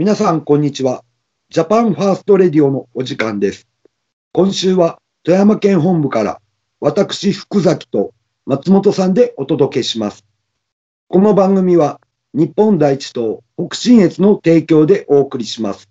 皆さん、こんにちは。ジャパンファーストレディオのお時間です。今週は富山県本部から私、福崎と松本さんでお届けします。この番組は日本第一党北信越の提供でお送りします。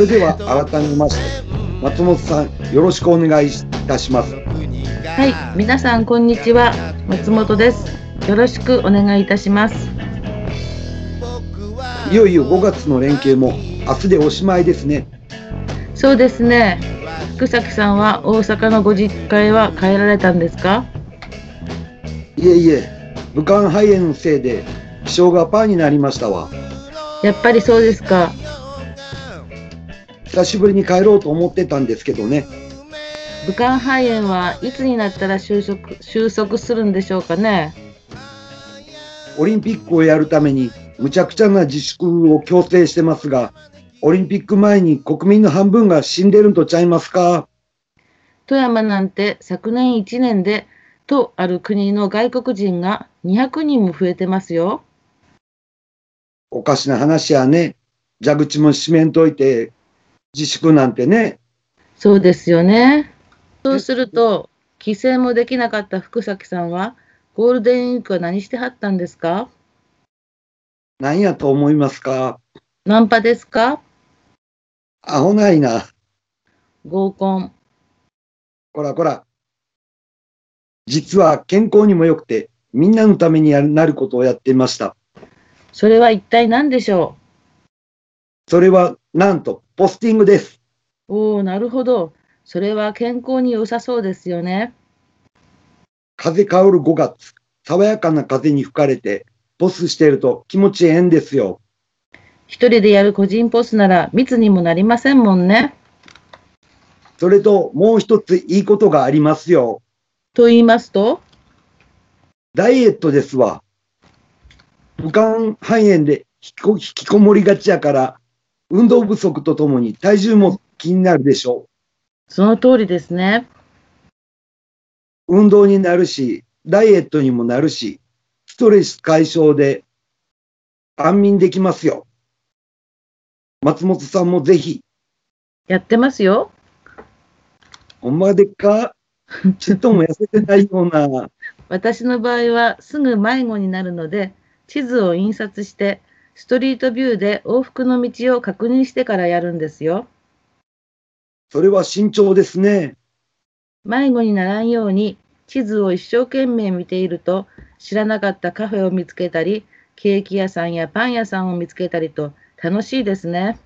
れでは改めまして、松本さん、よろしくお願いいたします。はい、皆さんこんにちは、松本です。よろしくお願いいたします。いよいよ5月の連休も明日でおしまいですね。そうですね。福崎さんは大阪のご実家へは帰られたんですか？いえいえ、武漢肺炎のせいで気象がパーになりましたわ。やっぱりそうですか。久しぶりに帰ろうと思ってたんですけどね。武漢肺炎はいつになったら収束収束するんでしょうかね。オリンピックをやるためにむちゃくちゃな自粛を強制してますが、オリンピック前に国民の半分が死んでるんとちゃいますか？富山なんて昨年1年でとある国の外国人が200人も増えてますよ。おかしな話やね。蛇口も閉めんといて自粛なんてね。そうですよね。そうすると、帰省もできなかった福崎さんは、ゴールデンウィークは何してはったんですか？何やと思いますか？ナンパですか？アホないな。合コン。こらこら。実は健康にも良くて、みんなのためになることをやっていました。それは一体何でしょそれは、なんと、ポスティングです。うおお、なるほど。それは健康に良さそうですよね。風香る5月、爽やかな風に吹かれて、ポスしてると気持ちええんですよ。一人でやる個人ポスなら密にもなりませんもんね。それと、もう一ついいことがありますよ。と言いますと、ダイエットですわ。武漢肺炎で引きこもりがちやから、運動不足とともに体重も気になるでしょその通りですね。う。運動になるし、ダイエットにもなるし、ストレス解消で安眠できますよ。松本さんもぜひ、やってますよ。ほんまでっか？ちっとも痩せてないような。私の場合はすぐ迷子になるので、地図を印刷して、ストリートビューで往復の道を確認してからやるんですよ。それは慎重ですね。迷子にならんように地図を一生懸命見ていると知らなかったカフェを見つけたりケーキ屋さんやパン屋さんを見つけたりと楽しいですね。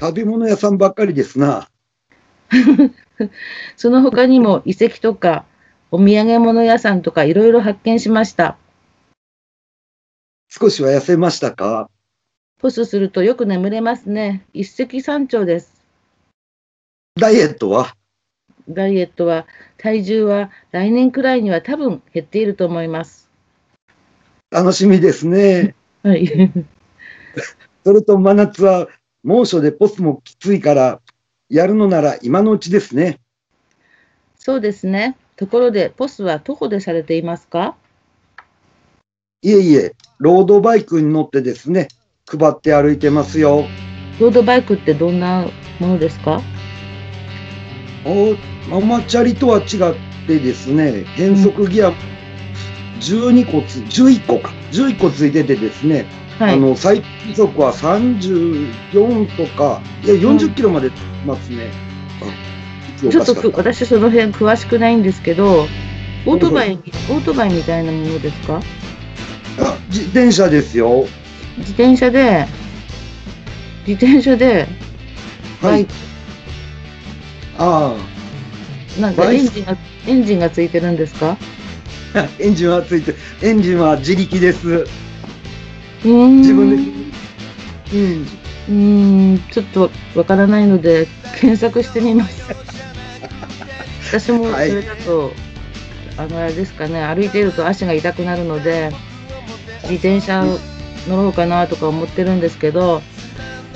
食べ物屋さんばっかりですな。その他にも遺跡とかお土産物屋さんとかいろいろ発見しました。少しは痩せましたか？ポスするとよく眠れますね。一石三鳥です。ダイエットは？ダイエットは体重は来年くらいには多分減っていると思います。楽しみですね。はい。それと真夏は猛暑でポスもきついから、やるのなら今のうちですね。そうですね。ところでポスは徒歩でされていますか？いえいえ、ロードバイクに乗ってですね、配って歩いてますよ。ロードバイクってどんなものですか？おママチャリとは違ってですね、変速ギア12個つ、11個か、11個ついててですね、はい。あの、最高速は34とか、いや、40キロまで出ますね。あちょっと私その辺詳しくないんですけど、オートバイ、オートバイみたいなものですか？あ自転車ですよ。自転車で、自転車で、はい。あなんかバイエンジンが、エンジンがついてるんですか？あ、エンジンはついて、エンジンは自力です。うーん。自分でうん。うーん、ちょっとわからないので、検索してみます。私もそれだと、あの、あれですかね、歩いていると足が痛くなるので、自転車を乗ろうかなとか思ってるんですけど、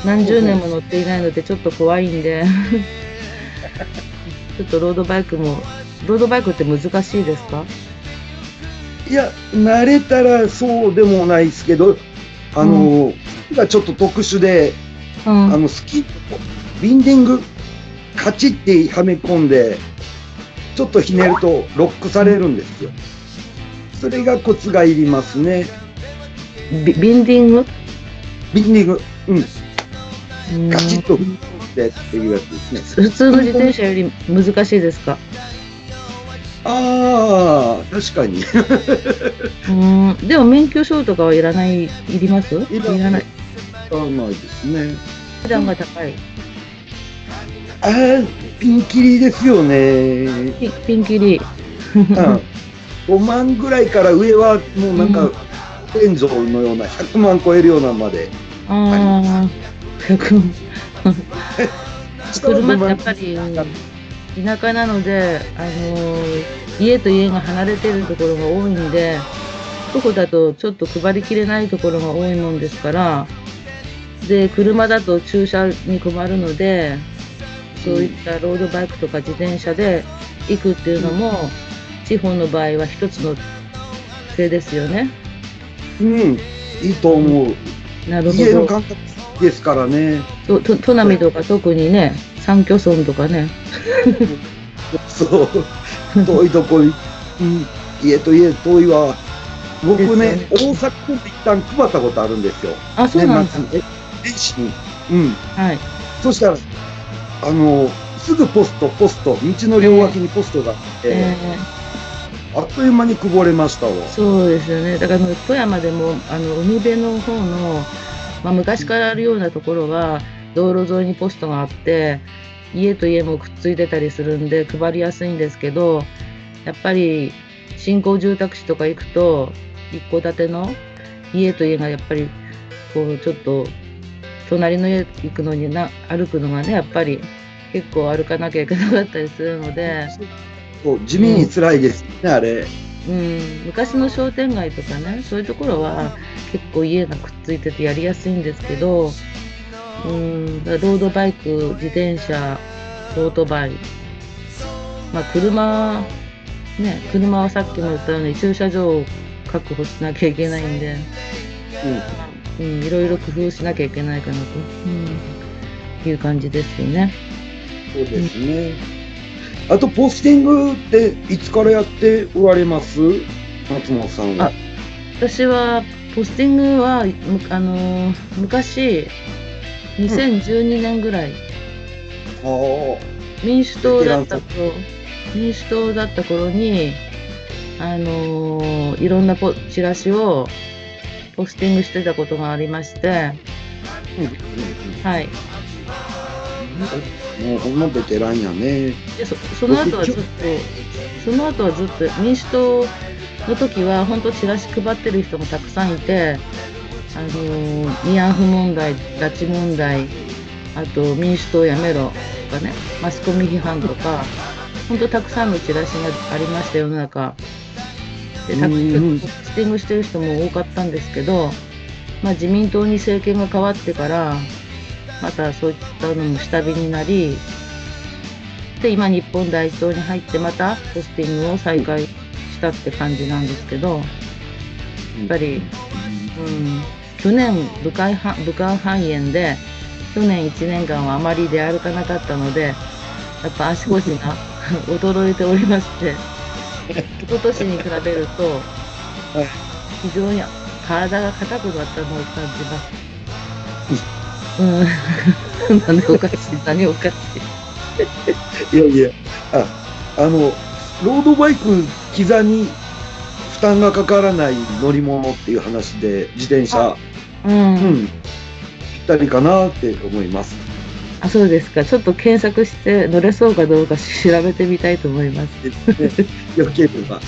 何十年も乗っていないので、ちょっと怖いんで、ちょっとロードバイクも、ロードバイクって難しいですか？いや、慣れたらそうでもないですけど、あの、がちょっと特殊で、うん。あの、スキッビンディング、カチってはめ込んで、ちょっとひねるとロックされるんですよ。それがコツがいりますね。ビビンディング？ビンディング、うん、うんカチッと踏み込んでっていうやつですね。普通の自転車より難しいですか？ああ、確かに。うん。でも免許証とかはいらない、いります？いいらないらない。あないですね。値段が高い。ああ、ピンキリですよね。ピピンキリ。うん、5万ぐらいから上はもうなんか、天井のような100万超えるようなまで。ああ、100車ってやっぱり田舎なので、あのー家と家が離れてるところが多いんで、徒歩だとちょっと配りきれないところが多いもんですから、で、車だと駐車に困るので、そういったロードバイクとか自転車で行くっていうのも、地方の場合は一つの手ですよね。うん、いいと思う。なるほど。家の感覚ですからね。とと砺波とか特にね、三居村とかね。そう。遠いとこに、うん、家と家遠いわ。僕ね、です大阪で一旦配ったことあるんですよ。あ、そうなんだ。年末に。年始に。うん。はい。そしたら、あの、すぐポスト、ポスト、道の両脇にポストがあって、えあっという間にこぼれましたわ。ーそうですよね。だから富山でもあの海辺の方の、まあ、昔からあるようなところは道路沿いにポストがあって家と家もくっついてたりするんで配りやすいんですけどやっぱり新興住宅地とか行くと一戸建ての家と家がやっぱりこうちょっと隣の家行くのにな歩くのがねやっぱり結構歩かなきゃいけなかったりするので。そう地味に辛いですね、あれ。うん、昔の商店街とかねそういうところは結構家がくっついててやりやすいんですけど、うん、ロードバイク自転車オートバイまあ車ね車はさっきも言ったように駐車場を確保しなきゃいけないんで、うん、いろいろ工夫しなきゃいけないかなと、うん、いう感じですよね。そうですね。あと、ポスティングっていつからやっておられます？松本さんは。あ私はポスティングはむあのー昔2012年ぐらい、あ民主党だった頃。民主党だった頃にあのーいろんなポチラシをポスティングしてたことがありまして。あ、はい。うん、もうほんまベテランやね。でそその後はずっとその後はずっと民主党の時は本当チラシ配ってる人もたくさんいてあのー慰安婦問題拉致問題あと民主党やめろとかねマスコミ批判とか本当たくさんのチラシがありました世の中でたくうんポスティングしてる人も多かったんですけど、まあ、自民党に政権が変わってからまたそういったのも下火になりで今日本代表に入ってまたポスティングを再開したって感じなんですけどやっぱり、うん、去年武漢は武漢肺炎で去年1年間はあまり出歩かなかったのでやっぱ足腰が 衰えておりまして 一昨年に比べると非常に体が硬くなったのを感じます。うん、何おかしい何おかしい。いやいや、あ、あの、ロードバイク、膝に負担がかからない乗り物っていう話で、自転車、うんうん、ぴったりかなって思います。あそうですか。ちょっと検索して乗れそうかどうか調べてみたいと思います。でよければ。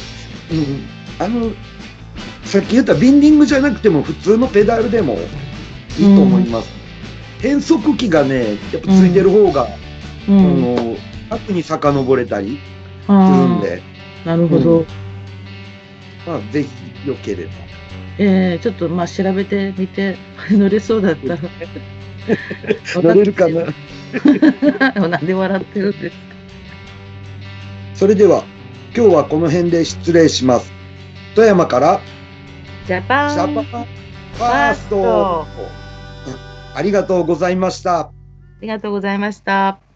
うん。あの、さっき言ったビンディングじゃなくても普通のペダルでもいいと思います。変速機がね、やっぱついてる方が、うあん。の、楽に遡れたりするんあで、あ、なるほど。うんまあ、ぜひ、よければ。ええちょっとまあ調べてみて、乗れそうだったら。乗れるかな？なんで笑ってるんですか。それでは、今日はこの辺で失礼します。富山から、ジャパンジャパンファースト。ありがとうございました。ありがとうございました。